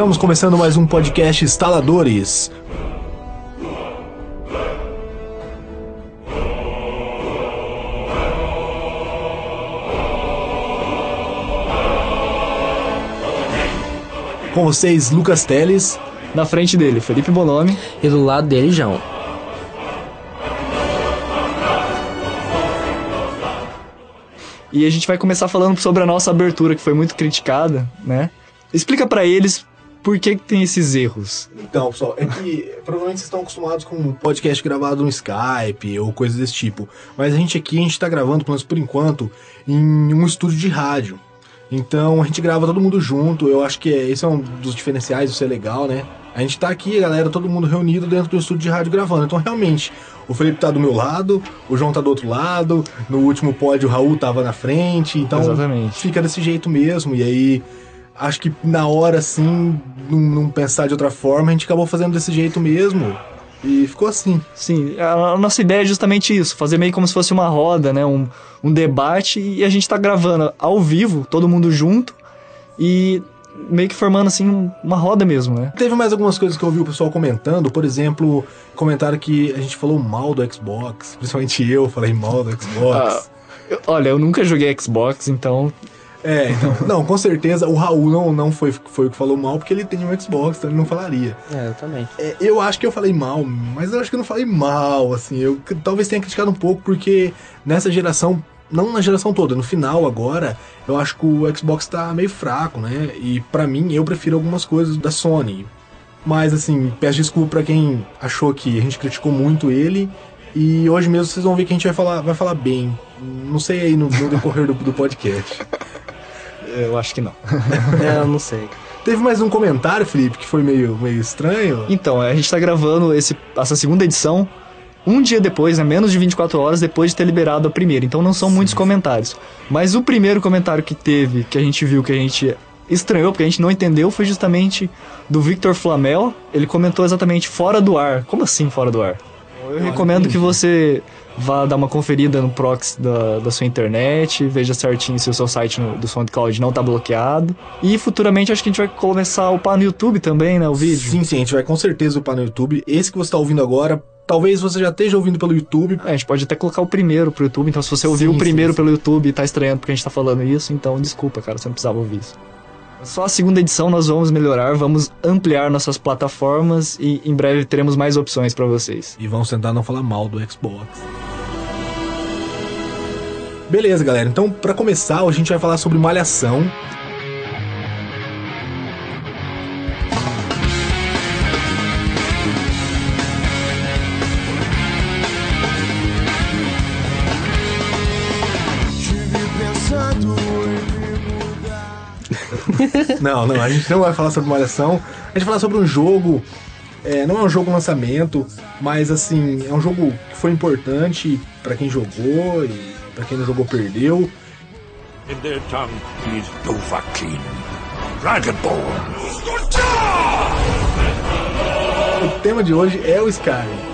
Estamos começando mais um podcast Instaladores. Com vocês, Lucas Teles. Na frente dele, Felipe Bonomi. E do lado dele, João. E a gente vai começar falando sobre a nossa abertura, que foi muito criticada, né? Explica para eles por que, que tem esses erros. Então, pessoal, é que provavelmente vocês estão acostumados com um podcast gravado no Skype ou coisas desse tipo. Mas a gente aqui, a gente tá gravando, pelo menos por enquanto, em um estúdio de rádio. Então a gente grava todo mundo junto. Eu acho que é, esse é um dos diferenciais, isso é legal, né? A gente tá aqui, galera, todo mundo reunido dentro do estúdio de rádio gravando. Então, realmente, o Felipe tá do meu lado, o João tá do outro lado, no último pódio o Raul tava na frente. Então, Exatamente. fica desse jeito mesmo. E aí, acho que na hora, assim, não, não pensar de outra forma, a gente acabou fazendo desse jeito mesmo. E ficou assim. Sim, a, nossa ideia é justamente isso, fazer meio como se fosse uma roda, né? Um, um debate e a gente tá gravando ao vivo, todo mundo junto e meio que formando assim um- uma roda mesmo, né? Teve mais algumas coisas que eu ouvi o pessoal comentando, por exemplo, comentaram que a gente falou mal do Xbox, principalmente eu falei mal do Xbox. Eu- olha, eu nunca joguei Xbox, então É, então, não, com certeza o Raul não, não foi, foi o que falou mal, porque ele tem um Xbox, então ele não falaria. É, eu também. É, eu acho que eu falei mal, mas eu acho que eu não falei mal, assim, eu talvez tenha criticado um pouco, porque nessa geração, não na geração toda, no final agora, eu acho que o Xbox tá meio fraco, né? E pra mim, eu prefiro algumas coisas da Sony. Mas assim, peço desculpa pra quem achou que a gente criticou muito ele. E hoje mesmo vocês vão ver que a gente vai falar, vai falar bem. Não sei aí no, no decorrer do, do podcast. Eu acho que não. É, eu não sei. Teve mais um comentário, Felipe, que foi meio, meio estranho. Então, a gente tá gravando esse, essa segunda edição um dia depois, né? Menos de 24 horas depois de ter liberado a primeira. Então não são muitos comentários. Mas o primeiro comentário que teve, que a gente viu, que a gente estranhou, porque a gente não entendeu, foi justamente do Victor Flamel. Ele comentou exatamente fora do ar. Como assim fora do ar? Eu recomendo que você vá dar uma conferida no proxy da, da sua internet, veja certinho se o seu site no- do SoundCloud não tá bloqueado. E futuramente acho que a gente vai começar a upar no YouTube também, né? O vídeo. Sim, sim, a gente vai com certeza upar no YouTube. Esse que você tá ouvindo agora, talvez você já esteja ouvindo pelo YouTube. É, a gente pode até colocar o primeiro pro YouTube, então se você ouviu Sim, o primeiro sim, pelo YouTube e tá estranhando porque a gente tá falando isso, então desculpa, cara, você não precisava ouvir isso. Só a segunda edição nós vamos melhorar, vamos ampliar nossas plataformas e em breve teremos mais opções pra vocês. E vamos tentar não falar mal do Xbox. Beleza, galera. Então, pra começar, a gente vai falar sobre Malhação. Não, não, a gente não vai falar sobre Malhação. A gente vai falar sobre um jogo. é, não é um jogo lançamento, mas assim, é um jogo que foi importante pra quem jogou e pra quem não jogou perdeu. In their tongue, he is Dovahkiin, Dragonborn. O tema de hoje é o Skyrim.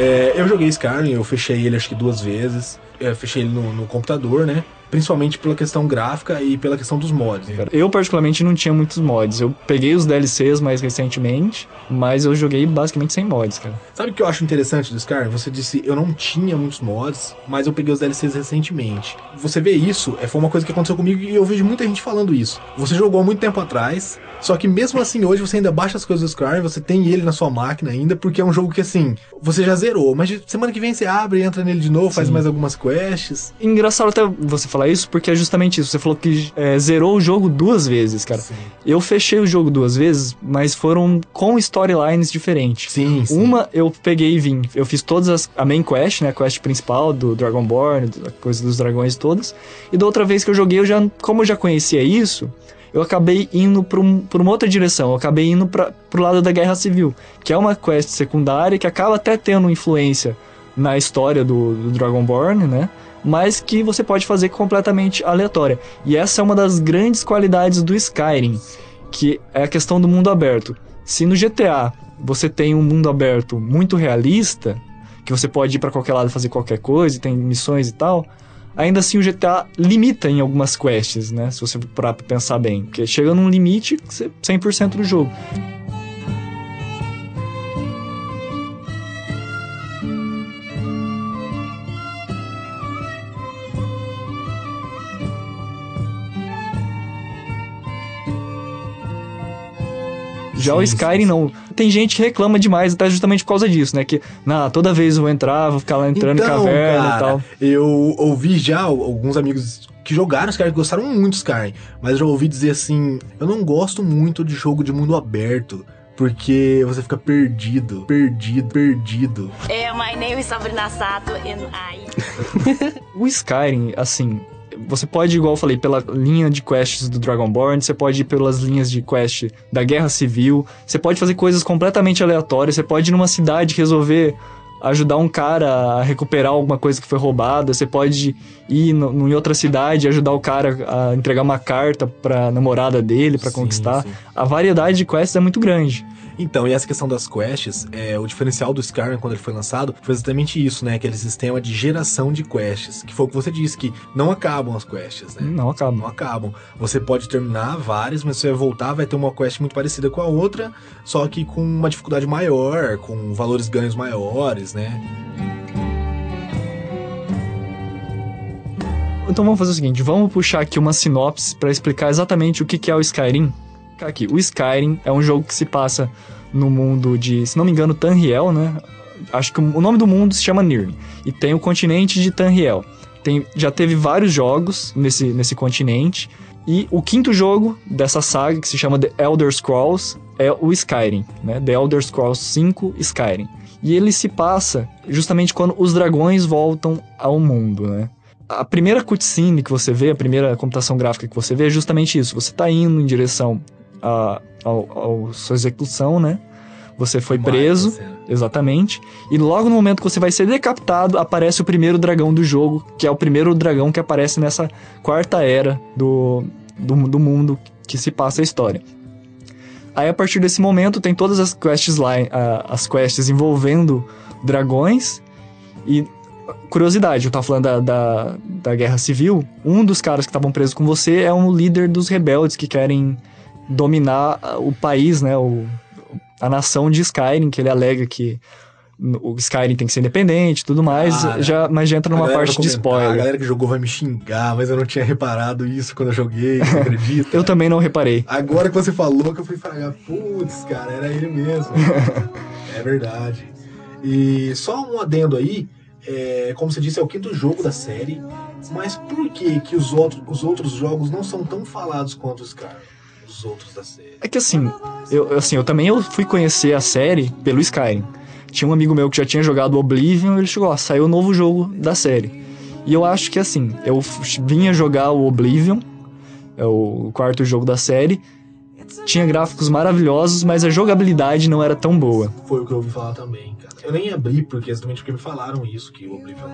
É, eu joguei Skyrim, eu fechei ele acho que duas vezes. Eu fechei ele no, no computador, né? Principalmente pela questão gráfica e pela questão dos mods. Eu, particularmente, não tinha muitos mods. Eu peguei os DLCs mais recentemente, mas eu joguei basicamente sem mods, cara. Sabe o que eu acho interessante do Skyrim? Você disse, eu não tinha muitos mods, mas eu peguei os DLCs recentemente. Você vê isso, é, foi uma coisa que aconteceu comigo e eu vejo muita gente falando isso. Você jogou há muito tempo atrás, só que mesmo assim hoje você ainda baixa as coisas do Skyrim, você tem ele na sua máquina ainda, porque é um jogo que assim, você já zerou, mas semana que vem você abre, entra nele de novo, faz Sim. mais algumas quests. Engraçado até você falar isso, porque é justamente isso. Você falou que é, zerou o jogo duas vezes, cara. Sim. Eu fechei o jogo duas vezes, mas foram com storylines diferentes. Sim, sim. Uma eu peguei e vim. Eu fiz todas as. A main quest, né? A quest principal do Dragonborn, a coisa dos dragões todas. E da outra vez que eu joguei, eu já, como eu já conhecia isso, eu acabei indo pra, um, uma outra direção. Eu acabei indo pra, pro lado da Guerra Civil, que é uma quest secundária que acaba até tendo influência na história do, do Dragonborn, né? Mas que você pode fazer completamente aleatória. E essa é uma das grandes qualidades do Skyrim, que é a questão do mundo aberto. Se no GTA você tem um mundo aberto muito realista, que você pode ir pra qualquer lado fazer qualquer coisa, tem missões e tal, ainda assim o GTA limita em algumas quests, né? Se você parar pra pensar bem. Porque chega num limite, você- 100% do jogo. Já o Sim, Skyrim sim, não. Tem gente que reclama demais, até justamente por causa disso, né? Que, nah, toda vez eu vou entrar, vou ficar lá entrando em caverna cara, e tal. Eu ouvi já alguns amigos que jogaram Skyrim, que gostaram muito do Skyrim, mas eu já ouvi dizer assim: eu não gosto muito de jogo de mundo aberto. Porque você fica perdido, perdido, perdido. Uh, my name is Sabrina Sato and I O Skyrim, assim, você pode, igual eu falei, pela linha de quests do Dragonborn, você pode ir pelas linhas de quest da Guerra Civil, você pode fazer coisas completamente aleatórias, você pode ir numa cidade resolver ajudar um cara a recuperar alguma coisa que foi roubada, você pode ir no, em outra cidade e ajudar o cara a entregar uma carta pra namorada dele, Sim, conquistar. sim. A variedade de quests é muito grande. Então, e essa questão das quests, é, o diferencial do Skyrim quando ele foi lançado foi exatamente isso, né? Aquele sistema de geração de quests, que foi o que você disse, que não acabam as quests, né? Não acaba. Não acabam. Você pode terminar várias, mas você vai voltar, vai ter uma quest muito parecida com a outra, só que com uma dificuldade maior, com valores ganhos maiores, né? Então vamos fazer o seguinte, vamos puxar aqui uma sinopse pra explicar exatamente o que que é o Skyrim. Aqui, o Skyrim é um jogo que se passa no mundo de, se não me engano, Tanriel, né? Acho que o nome do mundo se chama Nirn. E tem o continente de Tanriel. Tem, já teve vários jogos nesse, nesse continente. E o quinto jogo dessa saga, que se chama The Elder Scrolls, é o Skyrim, né? The Elder Scrolls 5 Skyrim. E ele se passa justamente quando os dragões voltam ao mundo, né? a primeira cutscene que você vê, a primeira computação gráfica que você vê é justamente isso. Você tá indo em direção à sua execução, né? Você foi preso, exatamente. E logo no momento que você vai ser decapitado, aparece o primeiro dragão do jogo, que é o primeiro dragão que aparece nessa quarta era do, do, do mundo que se passa a história. Aí a partir desse momento tem todas as quests lá, a- as quests envolvendo dragões e curiosidade, eu tava falando da, da, da guerra civil. Um dos caras que estavam presos com você é um líder dos rebeldes que querem dominar ah, o país, né? O, a nação de Skyrim, que ele alega que o Skyrim tem que ser independente e tudo mais, Cara, já, mas já entra a numa parte de comentar, A spoiler. galera que jogou vai me xingar, mas eu não tinha reparado isso quando eu joguei, você acredita? Eu também não reparei. Agora que você falou que eu fui fragar, putz, cara, era ele mesmo. é verdade. E só um adendo aí, é, como você disse, é o quinto jogo da série, mas por que que os, outros os outros jogos não são tão falados quanto os caras? Os outros da série. É que assim, eu, assim, eu também eu fui conhecer a série pelo Skyrim. Tinha um amigo meu que já tinha jogado o Oblivion, ele chegou, ó, saiu o novo jogo da série. E eu acho que assim, eu vinha jogar o Oblivion, é o quarto jogo da série, tinha gráficos maravilhosos, mas a jogabilidade não era tão boa. Foi o que eu ouvi falar também, cara. Eu nem abri, porque exatamente porque me falaram isso, que o Oblivion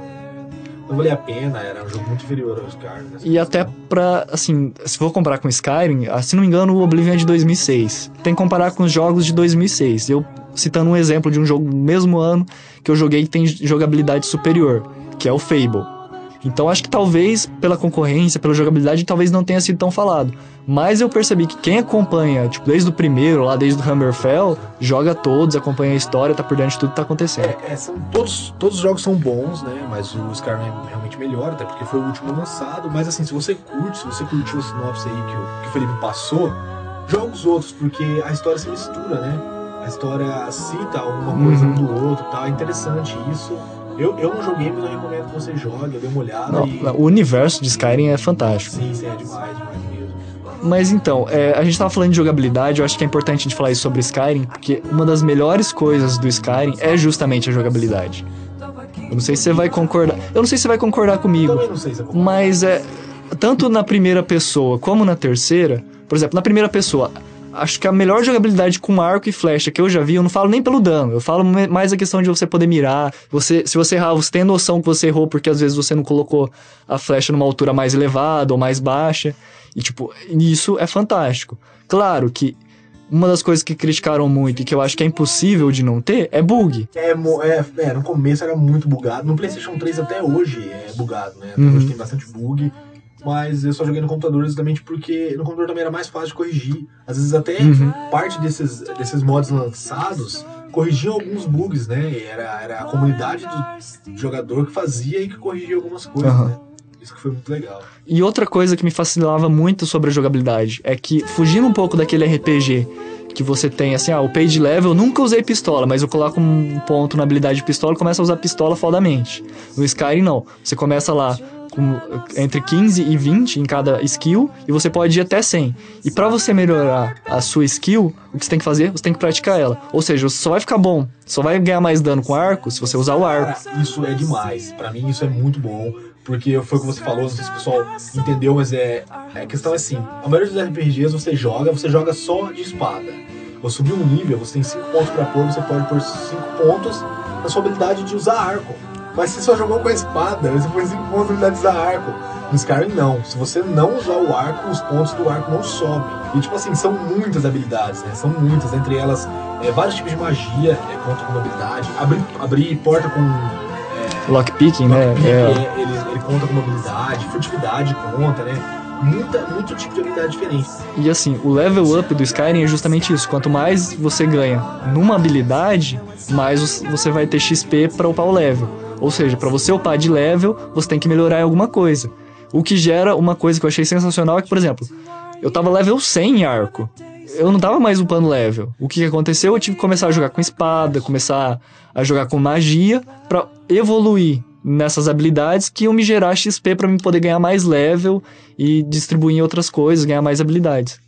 não, valia a pena, era um jogo muito inferior aos caras. né? E até pra, assim, se for comparar com Skyrim, ah, se não me engano, o Oblivion é de 2006. Tem que comparar com os jogos de 2006. Eu citando um exemplo de um jogo do mesmo ano que eu joguei que tem jogabilidade superior, que é o Fable. Então acho que talvez pela concorrência, pela jogabilidade, talvez não tenha sido tão falado. Mas eu percebi que quem acompanha, tipo, desde o primeiro, lá desde o Hammerfell, joga todos, acompanha a história, tá por dentro de tudo que tá acontecendo. É, é, são todos, todos os jogos são bons, né? Mas o Skyrim é realmente melhor, até porque foi o último lançado. Mas assim, se você curte, se você curtiu a sinopse aí que o, que o Felipe passou, joga os outros, porque a história se mistura, né? A história cita uma coisa Uhum. um do outro, tá? É interessante isso. Eu, eu não joguei, mas eu recomendo que você jogue, eu dei uma olhada Não, e. o universo de Skyrim é fantástico. Sim, sim, é demais, demais mesmo. Mas então, é, a gente tava falando de jogabilidade, eu acho que é importante a gente falar isso sobre Skyrim, porque uma das melhores coisas do Skyrim é justamente a jogabilidade. Eu não sei se você vai concordar. Eu não sei se você vai concordar comigo, Também não sei se bom. mas é. Tanto na primeira pessoa como na terceira, por exemplo, na primeira pessoa, acho que a melhor jogabilidade com arco e flecha que eu já vi, eu não falo nem pelo dano, eu falo mais a questão de você poder mirar. Você, se você errar, você tem noção que você errou porque às vezes você não colocou a flecha numa altura mais elevada ou mais baixa. E tipo, isso é fantástico. Claro que uma das coisas que criticaram muito e que eu acho que é impossível de não ter é bug. É, é, é, no começo era muito bugado. No PlayStation 3 até hoje é bugado, né? Até Uhum. hoje tem bastante bug. Mas eu só joguei no computador exatamente porque no computador também era mais fácil de corrigir. Às vezes até Uhum. parte desses, desses mods lançados corrigiam alguns bugs, né? E era, era a comunidade do jogador que fazia e que corrigia algumas coisas, Aham. né? Isso que foi muito legal. E outra coisa que me fascinava muito sobre a jogabilidade é que, fugindo um pouco daquele RPG que você tem assim, ah, o page level, eu nunca usei pistola, mas eu coloco um ponto na habilidade de pistola e começo a usar pistola fodamente. No Skyrim, não. Você começa lá com entre 15 e 20 em cada skill e você pode ir até 100. E pra você melhorar a sua skill, o que você tem que fazer? Você tem que praticar ela. Ou seja, você só vai ficar bom, só vai ganhar mais dano com arco se você usar o arco. Isso é demais. Pra mim isso é muito bom. Porque foi o que você falou, não sei se o pessoal entendeu, mas é. A questão é assim: a maioria dos RPGs você joga, você joga só de espada. Ou subir um nível, você tem 5 pontos pra pôr, você pode pôr 5 pontos na sua habilidade de usar arco. Mas se você só jogou com a espada, você põe 5 pontos de usar arco. No Skyrim não. Se você não usar o arco, os pontos do arco não sobem. E tipo assim, são muitas habilidades, né? São muitas. Entre elas, é, vários tipos de magia é, conta como habilidade. Abrir, abrir porta com Lockpicking, né? Lockpick, É, é, ele, ele conta como habilidade, furtividade conta, né? Muita, muito tipo de habilidade diferente. E assim, o level up do Skyrim é justamente isso. Quanto mais você ganha numa habilidade, mais você vai ter XP pra upar o level. Ou seja, pra você upar de level, você tem que melhorar em alguma coisa. O que gera uma coisa que eu achei sensacional é que, por exemplo, eu tava level 100 em arco. Eu não tava mais upando level. O que aconteceu? Eu tive que começar a jogar com espada, começar a jogar com magia pra evoluir nessas habilidades que iam me gerar XP pra mim poder ganhar mais level e distribuir em outras coisas, ganhar mais habilidades.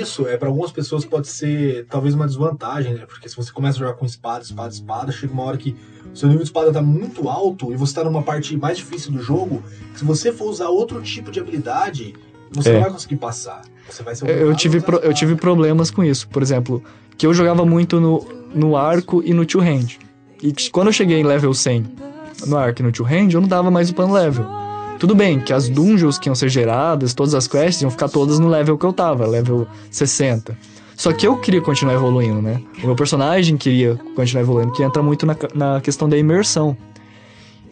Isso é para algumas pessoas pode ser talvez uma desvantagem, né? Porque se você começa a jogar com espada, espada, espada, chega uma hora que o seu nível de espada tá muito alto e você tá numa parte mais difícil do jogo, se você for usar outro tipo de habilidade, você É. não vai conseguir passar. Você vai ser Eu, tive, pro- eu tive problemas com isso. Por exemplo, que eu jogava muito no, no arco e no two-hand. E que quando eu cheguei em level 100 no arco e no two-hand, eu não dava mais upando level. Tudo bem que as dungeons que iam ser geradas, todas as quests iam ficar todas no level que eu tava, level 60. Só que eu queria continuar evoluindo, né? O meu personagem queria continuar evoluindo, que entra muito na, na questão da imersão.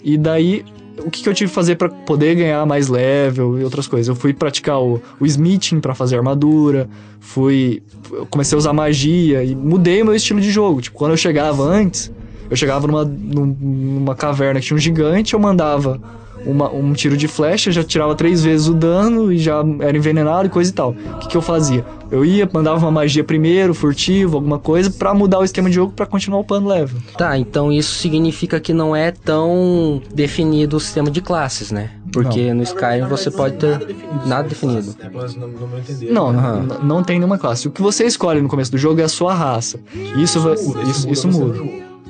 E daí, o que, que eu tive que fazer pra poder ganhar mais level e outras coisas? Eu fui praticar o, o smithing pra fazer armadura, fui. comecei a usar magia e mudei meu estilo de jogo. Tipo, quando eu chegava antes, eu chegava numa, num- numa caverna que tinha um gigante, eu mandava uma- um tiro de flecha, já tirava três vezes o dano e já era envenenado e coisa e tal. O que, que eu fazia? Eu ia, mandava uma magia primeiro, furtivo, alguma coisa, pra mudar o esquema de jogo pra continuar upando level. Tá, então isso significa que não é tão definido o sistema de classes, né? Porque no Na Skyrim você não pode ter definido nada definido. no, no. Não, Aham. n- não tem nenhuma classe. O que você escolhe no começo do jogo é a sua raça. Isso, isso, isso você muda.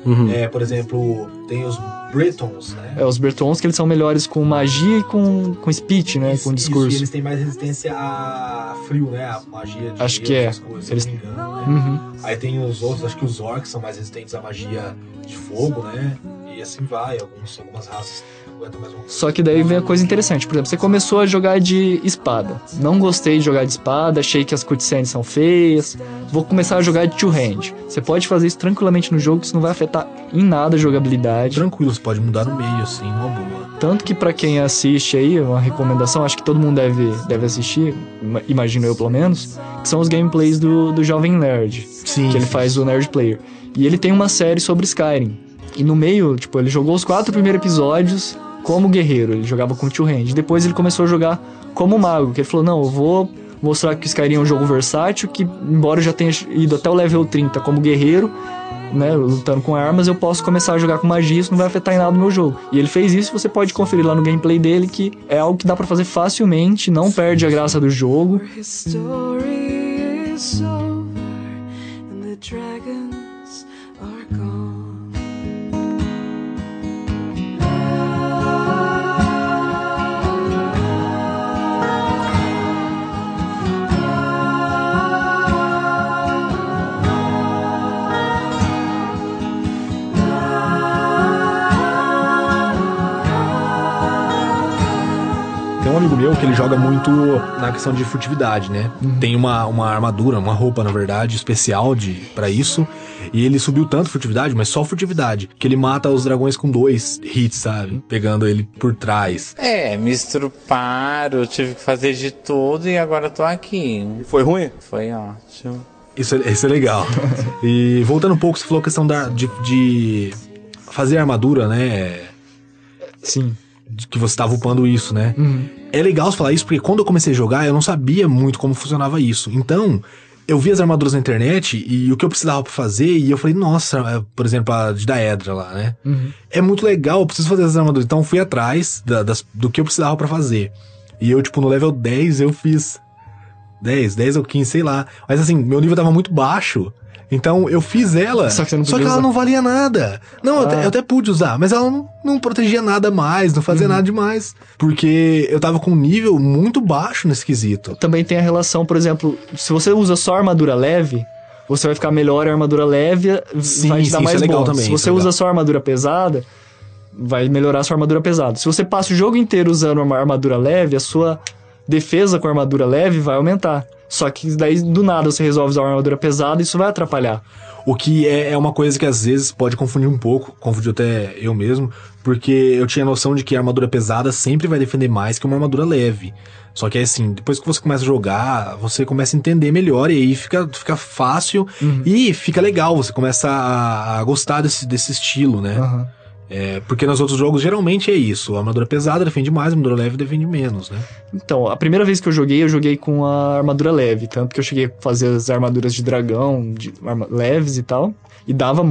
Uhum. É, por exemplo, tem os Bretons, né? É, os Bertons que eles são melhores com magia e com, com speech, né? Isso, com isso, discurso. e eles têm mais resistência a frio, né? A magia de Acho que é. coisas, Eles- engano, né? Uhum. Aí tem os outros, acho que os orcs são mais resistentes à magia de fogo, né? E assim vai, alguns, algumas raças aguentam mais um Só que daí vem a coisa interessante. Por exemplo, você começou a jogar de espada. Não gostei de jogar de espada, achei que as cutscenes são feias. Vou começar a jogar de two-hand. Você pode fazer isso tranquilamente no jogo, que isso não vai afetar em nada a jogabilidade. Tranquilo, você pode mudar no meio, assim, numa boa. Tanto que pra quem assiste aí, uma recomendação, acho que todo mundo deve, deve assistir, ima- imagino eu pelo menos, que são os gameplays do, do Jovem Nerd, Sim. que ele faz o Nerd Player. E ele tem uma série sobre Skyrim. E no meio, tipo, ele jogou os quatro primeiros episódios como guerreiro, ele jogava com Two Hand. Depois ele começou a jogar como mago, que ele falou, não, eu vou mostrar que o Skyrim é um jogo versátil, que embora eu já tenha ido até o level 30 como guerreiro, né, lutando com armas, eu posso começar a jogar com magia, isso não vai afetar em nada o meu jogo. E ele fez isso, você pode conferir lá no gameplay dele, que é algo que dá pra fazer facilmente, não perde a graça do jogo. Meu que ele joga muito na questão de furtividade, né? Tem uma, uma armadura, uma roupa, na verdade, especial de para isso. E ele subiu tanto furtividade, mas só furtividade, que ele mata os dragões com dois hits, sabe? Pegando ele por trás. É, me estruparam, tive que fazer de tudo e agora eu tô aqui. Foi ruim? Foi ótimo. Isso, é- isso é legal. e voltando um pouco, você falou a questão da, de, de fazer armadura, né? Sim. Que você tava upando isso, né? Uhum. É legal você falar isso porque quando eu comecei a jogar, eu não sabia muito como funcionava isso. Então, eu vi as armaduras na internet e o que eu precisava pra fazer, e eu falei, nossa, é, por exemplo, a de Daedra lá, né? Uhum. É muito legal, eu preciso fazer essas armaduras. Então, eu fui atrás da- das- do que eu precisava pra fazer. E eu, tipo, no level 10, eu fiz 10, 10 ou 15, sei lá. Mas assim, meu nível tava muito baixo. Então eu fiz ela. Só que não podia ela usar. não valia nada. Não, eu, até, Ah. eu até pude usar, mas ela não, não protegia nada mais, não Uhum. fazia nada demais. Porque eu tava com um nível muito baixo nesse quesito. Também tem a relação, por exemplo, se você usa só armadura leve, você vai ficar melhor em armadura leve, Sim, vai te dar sim, mais isso é bônus. também, Se você é usa legal. só armadura pesada, vai melhorar a sua armadura pesada. Se você passa o jogo inteiro usando uma armadura leve, a sua defesa com armadura leve vai aumentar. Só que daí do nada você resolve usar uma armadura pesada e isso vai atrapalhar. O que é, é uma coisa que às vezes pode confundir um pouco, confundiu até eu mesmo, porque eu tinha noção de que a armadura pesada sempre vai defender mais que uma armadura leve. Só que é assim, depois que você começa a jogar, você começa a entender melhor e aí fica, fica fácil e fica legal, você começa a, a gostar desse, desse estilo, né? Aham. É, porque nos outros jogos geralmente é isso, a armadura pesada defende mais, a armadura leve defende menos, né? Então, a primeira vez que eu joguei, eu joguei com a armadura leve. Tanto que eu cheguei a fazer as armaduras de dragão, de leves e tal. E dava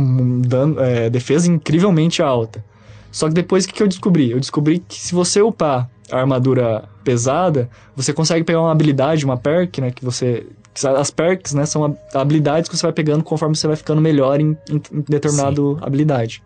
dano, é, defesa incrivelmente alta. Só que depois, o que, que eu descobri? Eu descobri que se você upar a armadura pesada, você consegue pegar uma habilidade, uma perk, né? Que você... As perks, né? São habilidades que você vai pegando conforme você vai ficando melhor em, em, em determinada habilidade.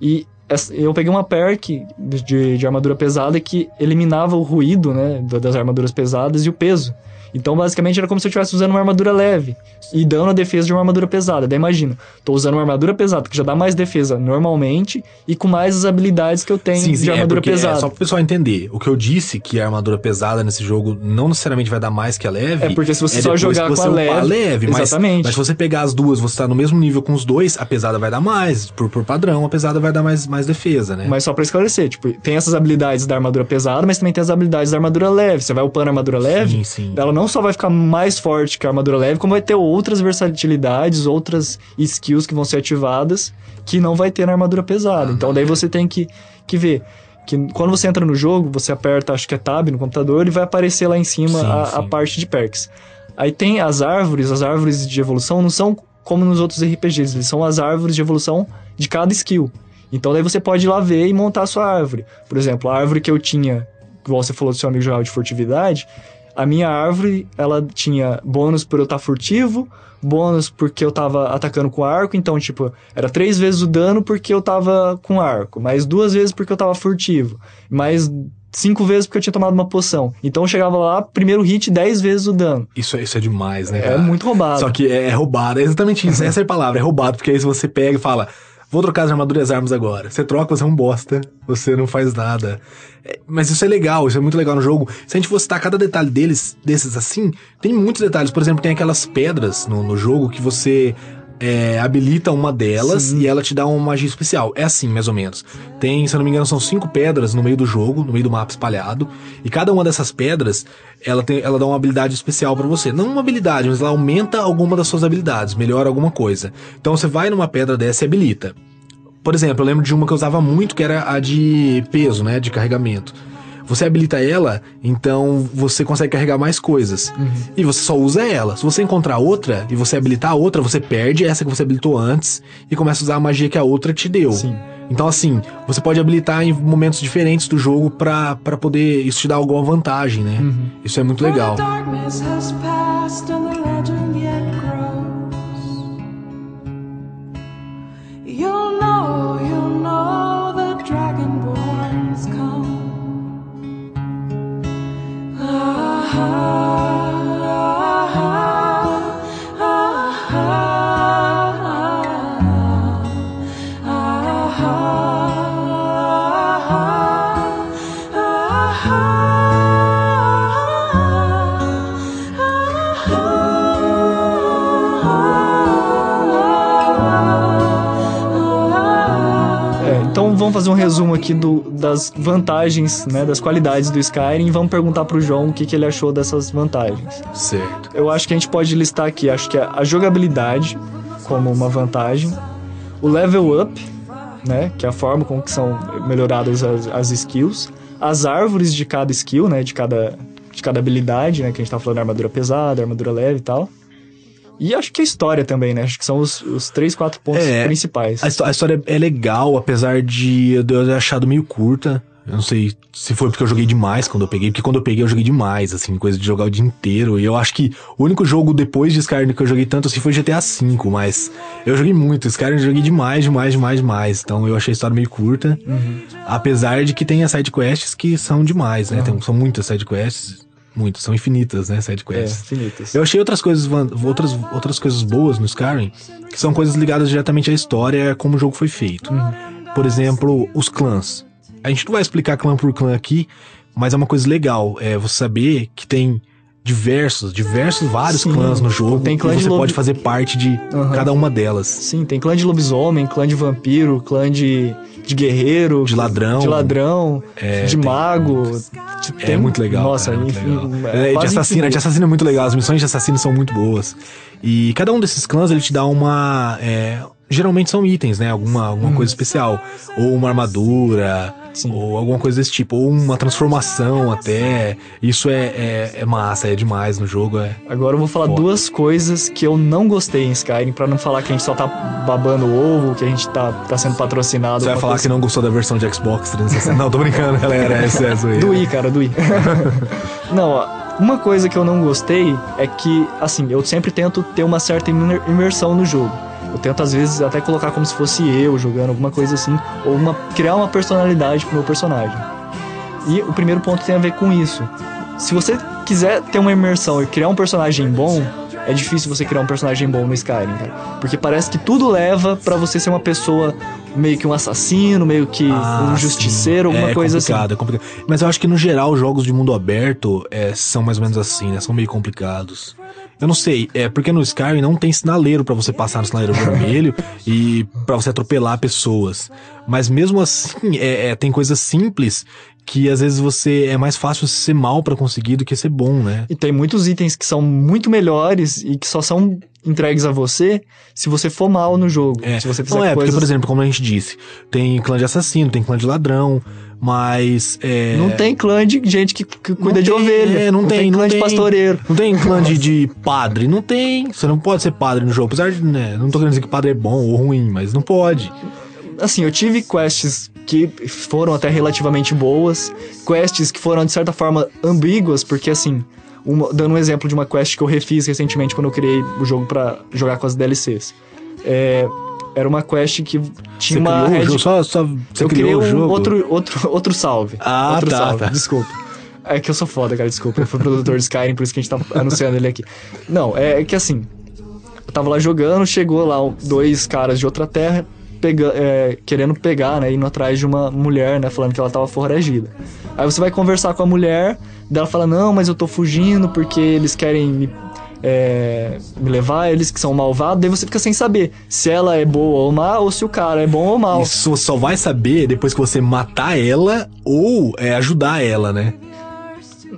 E eu peguei uma perk de, de- armadura pesada que eliminava o ruído, né, da- das armaduras pesadas e o peso. Então, basicamente, era como se eu estivesse usando uma armadura leve e dando a defesa de uma armadura pesada. Daí, imagina, tô usando uma armadura pesada que já dá mais defesa normalmente e com mais as habilidades que eu tenho de é armadura porque, pesada. É, só pro pessoal entender, o que eu disse que a armadura pesada nesse jogo não necessariamente vai dar mais que a leve. É porque se você só depois jogar você com a leve- mas, Exatamente. mas se você pegar as duas, você tá no mesmo nível com os dois, a pesada vai dar mais. Por, por padrão, a pesada vai dar mais, mais defesa, né? Mas só pra esclarecer, tipo, tem essas habilidades da armadura pesada, mas também tem as habilidades da armadura leve. Você vai upando a armadura leve, Sim, sim. ela não só vai ficar mais forte que a armadura leve, como vai ter outras versatilidades, outras skills que vão ser ativadas que não vai ter na armadura pesada. Então daí você tem que, que ver que quando você entra no jogo, você aperta, acho que é tab no computador e vai aparecer lá em cima Sim, a, a sim. parte de perks. Aí tem as árvores, as árvores de evolução não são como nos outros RPGs, eles são as árvores de evolução de cada skill. Então daí você pode ir lá ver e montar a sua árvore. Por exemplo, a árvore que eu tinha, igual você falou do seu amigo jogava de furtividade, a minha árvore, ela tinha bônus por eu estar furtivo, bônus porque eu tava atacando com arco, então, tipo, era três vezes o dano porque eu tava com arco, mais duas vezes porque eu tava furtivo, mais cinco vezes porque eu tinha tomado uma poção. Então eu chegava lá, primeiro hit, dez vezes o dano. Isso, é- isso é demais, né? É cara? muito roubado. Só que é, é roubado, é exatamente isso. Essa é a palavra, é roubado, porque aí você pega e fala, vou trocar as armaduras e as armas agora. Você troca, você é um bosta, você não faz nada. É, mas isso é legal, isso é muito legal no jogo. Se a gente for citar cada detalhe deles, desses assim, tem muitos detalhes. Por exemplo, tem aquelas pedras no, no jogo que você é, habilita uma delas e ela te dá uma magia especial. É assim, mais ou menos. Tem, se eu não me engano, são cinco pedras no meio do jogo, no meio do mapa espalhado. E cada uma dessas pedras, ela, tem, ela dá uma habilidade especial pra você. Não uma habilidade, mas ela aumenta alguma das suas habilidades, melhora alguma coisa. Então você vai numa pedra dessa e habilita. Por exemplo, eu lembro de uma que eu usava muito, que era a de peso, né? De carregamento. Você habilita ela, então você consegue carregar mais coisas. E você só usa ela. Se você encontrar outra e você habilitar a outra, você perde essa que você habilitou antes e começa a usar a magia que a outra te deu. Sim. Então, assim, você pode habilitar em momentos diferentes do jogo pra, pra poder. Isso te dar alguma vantagem, né? Isso é muito legal. The darkness has passed and the fazer um resumo aqui do, das vantagens, né, das qualidades do Skyrim e vamos perguntar pro João o que, que ele achou dessas vantagens. Certo. Eu acho que a gente pode listar aqui, acho que a, a jogabilidade como uma vantagem, o level up, né, que é a forma com que são melhoradas as, as skills, as árvores de cada skill, né, de cada, de cada habilidade, né, que a gente tá falando armadura pesada, armadura leve e tal. E acho que a história também, né? Acho que são os, os três, quatro pontos É, principais. A, a história é legal, apesar de eu ter achado meio curta. Eu não sei se foi porque eu joguei demais quando eu peguei, porque quando eu peguei eu joguei demais, assim, coisa de jogar o dia inteiro. E eu acho que o único jogo depois de Skyrim que eu joguei tanto assim foi GTA V, mas eu joguei muito. Skyrim eu joguei demais, demais, demais, demais. Então eu achei a história meio curta. Apesar de que tem as sidequests que são demais, né? Tem- são muitas sidequests. Muitas, são infinitas, né? é, Sidequests. infinitas. Eu achei outras coisas, outras, outras coisas boas no Skyrim, que são coisas ligadas diretamente à história, como o jogo foi feito. Por exemplo, os clãs. A gente não vai explicar clã por clã aqui, mas é uma coisa legal. É você saber que tem diversos, diversos, vários Sim. clãs no jogo. Tem clã e de você lobo- pode fazer parte de Aham. cada uma delas. Sim, tem clã de lobisomem, clã de vampiro, clã de, de guerreiro, De ladrão. de ladrão, É, de tem- mago. Tipo, É tem- muito legal. Nossa, é muito enfim, legal. é É, de assassino, de assassino é muito legal. As missões de assassino são muito boas. E cada um desses clãs ele te dá uma. Geralmente são itens, né? Alguma, alguma coisa especial. Ou uma armadura. Hum. Sim. Ou alguma coisa desse tipo. Ou uma transformação até. Isso é, é, é massa, é demais no jogo. É. Agora eu vou falar Foda. duas coisas que eu não gostei em Skyrim, pra não falar que a gente só tá babando o ovo, que a gente tá, tá sendo patrocinado. Você vai falar coisa que não gostou da versão de Xbox 360. não, tô brincando, galera. É excesso aí. Do I, cara, do I. não, ó, uma coisa que eu não gostei é que, assim, eu sempre tento ter uma certa imer- imersão no jogo. Eu tento, às vezes, até colocar como se fosse eu jogando, alguma coisa assim, ou uma, criar uma personalidade pro meu personagem. E o primeiro ponto tem a ver com isso. Se você quiser ter uma imersão e criar um personagem bom, é difícil você criar um personagem bom no Skyrim, cara. Porque parece que tudo leva pra você ser uma pessoa meio que um assassino, meio que Ah, um justiceiro, sim. alguma é coisa assim. complicado, É complicado. Mas eu acho que no geral os jogos de mundo aberto é, são mais ou menos assim, né? São meio complicados. Eu não sei, é porque no Skyrim não tem sinaleiro pra você passar no sinaleiro vermelho e pra você atropelar pessoas. Mas mesmo assim, é, é, tem coisas simples que às vezes você é mais fácil ser mal pra conseguir do que ser bom, né? E tem muitos itens que são muito melhores e que só são entregues a você se você for mal no jogo. É. Se você fizer não é, porque, coisas... por exemplo, como a gente disse, tem clã de assassino, tem clã de ladrão, mas. É... Não tem clã de gente que, que cuida de tem, ovelha. é, não, tem, clã não de tem. pastoreiro. Não tem clã de, de padre, não tem. Você não pode ser padre no jogo. Apesar de, né, não tô querendo dizer que padre é bom ou ruim, mas não pode. Assim, eu tive quests que foram até relativamente boas, quests que foram, de certa forma, ambíguas, porque assim, uma- dando um exemplo de uma quest que eu refiz recentemente quando eu criei o jogo pra jogar com as DLCs. É, era uma quest que Você tinha uma criou red- o jogo, só, só você eu criei o um jogo. outro, outro, outro salve. Ah, outro tá, salve, tá. desculpa. É que eu sou foda, cara, desculpa. Eu fui produtor de Skyrim, por isso que a gente tá anunciando ele aqui. Não, é que assim, eu tava lá jogando, chegou lá dois caras de outra terra, pega, é, querendo pegar, né, indo atrás de uma mulher, né, falando que ela tava foragida. Aí você vai conversar com a mulher, dela fala, não, mas eu tô fugindo porque eles querem me, é, me levar, eles que são malvados, daí você fica sem saber se ela é boa ou má, ou se o cara é bom ou mal. Isso só vai saber depois que você matar ela ou é, ajudar ela, né?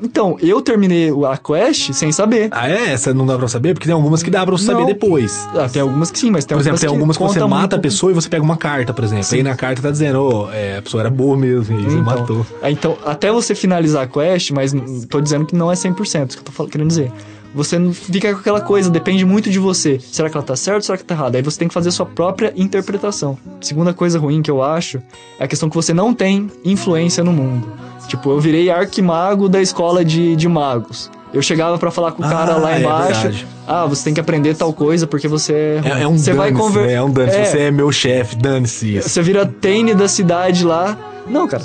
Então, eu terminei a quest sem saber. Ah, é? Essa não dá pra saber? Porque tem algumas que dá pra você saber Não. depois. Ah, tem algumas que sim, mas tem Por exemplo, tem algumas que você conta mata a pessoa e você pega uma carta, por exemplo. Sim. Aí na carta tá dizendo, ó, é, a pessoa era boa mesmo, e você Então, matou. é, Então, até você finalizar a quest, mas tô dizendo que não é 100%, isso que eu tô querendo dizer. Você não fica com aquela coisa, depende muito de você. Será que ela tá certa ou será que tá errada? Aí você tem que fazer a sua própria interpretação. Segunda coisa ruim que eu acho é a questão que você não tem influência no mundo. Tipo, eu virei arquimago da escola de, de magos. Eu chegava pra falar com o cara Ah, lá é embaixo. verdade. ah, você tem que aprender tal coisa porque você é. ruim." É, é um você vai conver... né? É um dane É. Você é meu chefe, dane-se isso. Você vira Tane da cidade lá. Não, cara.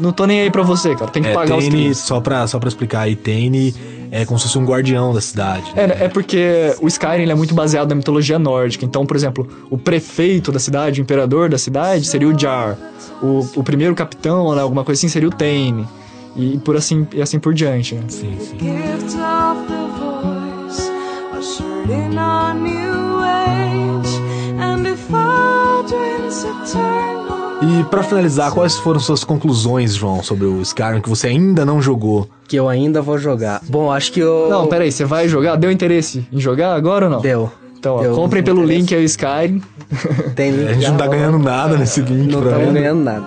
Não tô nem aí pra você, cara. Tem que É, pagar os Tane, crimes. só pra, só pra explicar aí, Tane é como se fosse um guardião da cidade. né? É, é porque o Skyrim ele é muito baseado na mitologia nórdica. Então, por exemplo, o prefeito da cidade, o imperador da cidade, seria o Jar. O, o primeiro capitão, né, alguma coisa assim, seria o Tane. E por assim, e assim por diante. né? Sim, sim. gift E pra finalizar, quais foram suas conclusões, João, sobre o Skyrim que você ainda não jogou? Que eu ainda vou jogar. Bom, acho que eu. Não, peraí, você vai jogar? Deu interesse em jogar agora ou não? Deu. Então, ó, Deu comprem pelo interesse. link aí o Skyrim. Tem link A gente não tá ganhando nada nesse link Não estamos ganhando nada.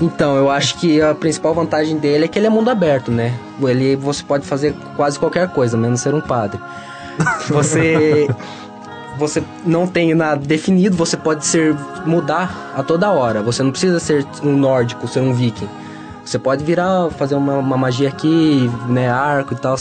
Então, eu acho que a principal vantagem dele é que ele é mundo aberto, né? Ele, você pode fazer quase qualquer coisa, menos ser um padre. Você você não tem nada definido, você pode ser mudar a toda hora. Você não precisa ser um nórdico, ser um viking. Você pode virar, fazer uma, uma magia aqui, né, arco e tal.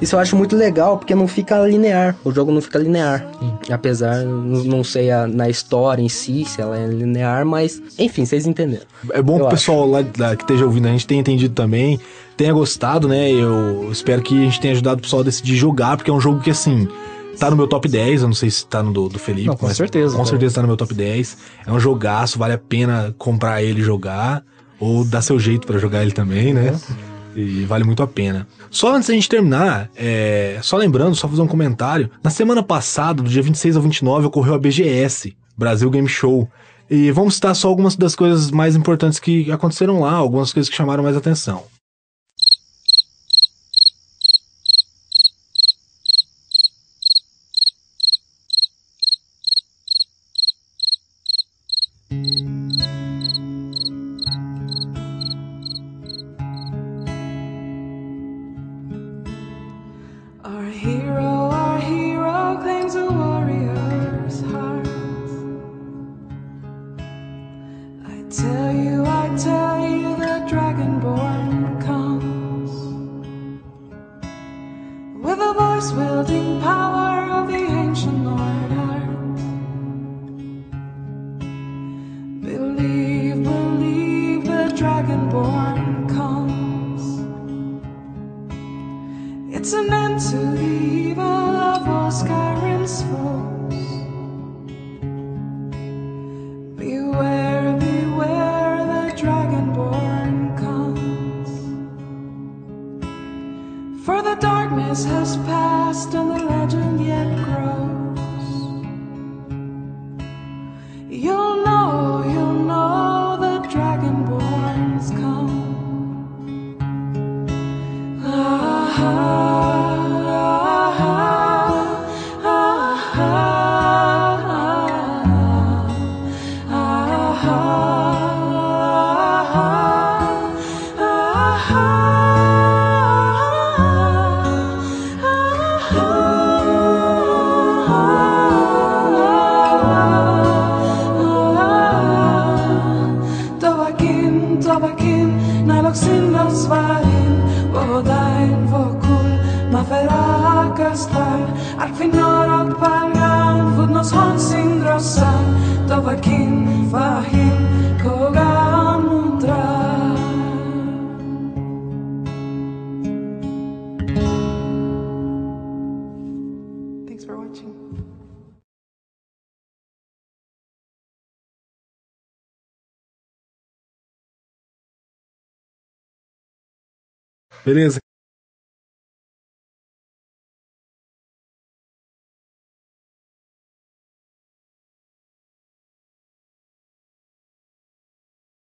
Isso eu acho muito legal, porque não fica linear. O jogo não fica linear. Apesar, não sei a- na história em si, se ela é linear, mas... Enfim, vocês entenderam. É bom que o pessoal lá, lá que esteja ouvindo a gente tenha entendido também, tenha gostado, né? Eu espero que a gente tenha ajudado o pessoal a decidir jogar, porque é um jogo que, assim, tá no meu top 10. Eu não sei se tá no do, do Felipe. Não, com certeza, Com certeza tá no meu top 10. É um jogaço, vale a pena comprar ele e jogar. Ou dar seu jeito pra jogar ele também, né? E vale muito a pena. Só antes da gente terminar, é, só lembrando, só fazer um comentário. Na semana passada, do dia 26 ao 29, ocorreu a BGS, Brasil Game Show. E vamos citar só algumas das coisas mais importantes que aconteceram lá, algumas coisas que chamaram mais atenção. Beleza?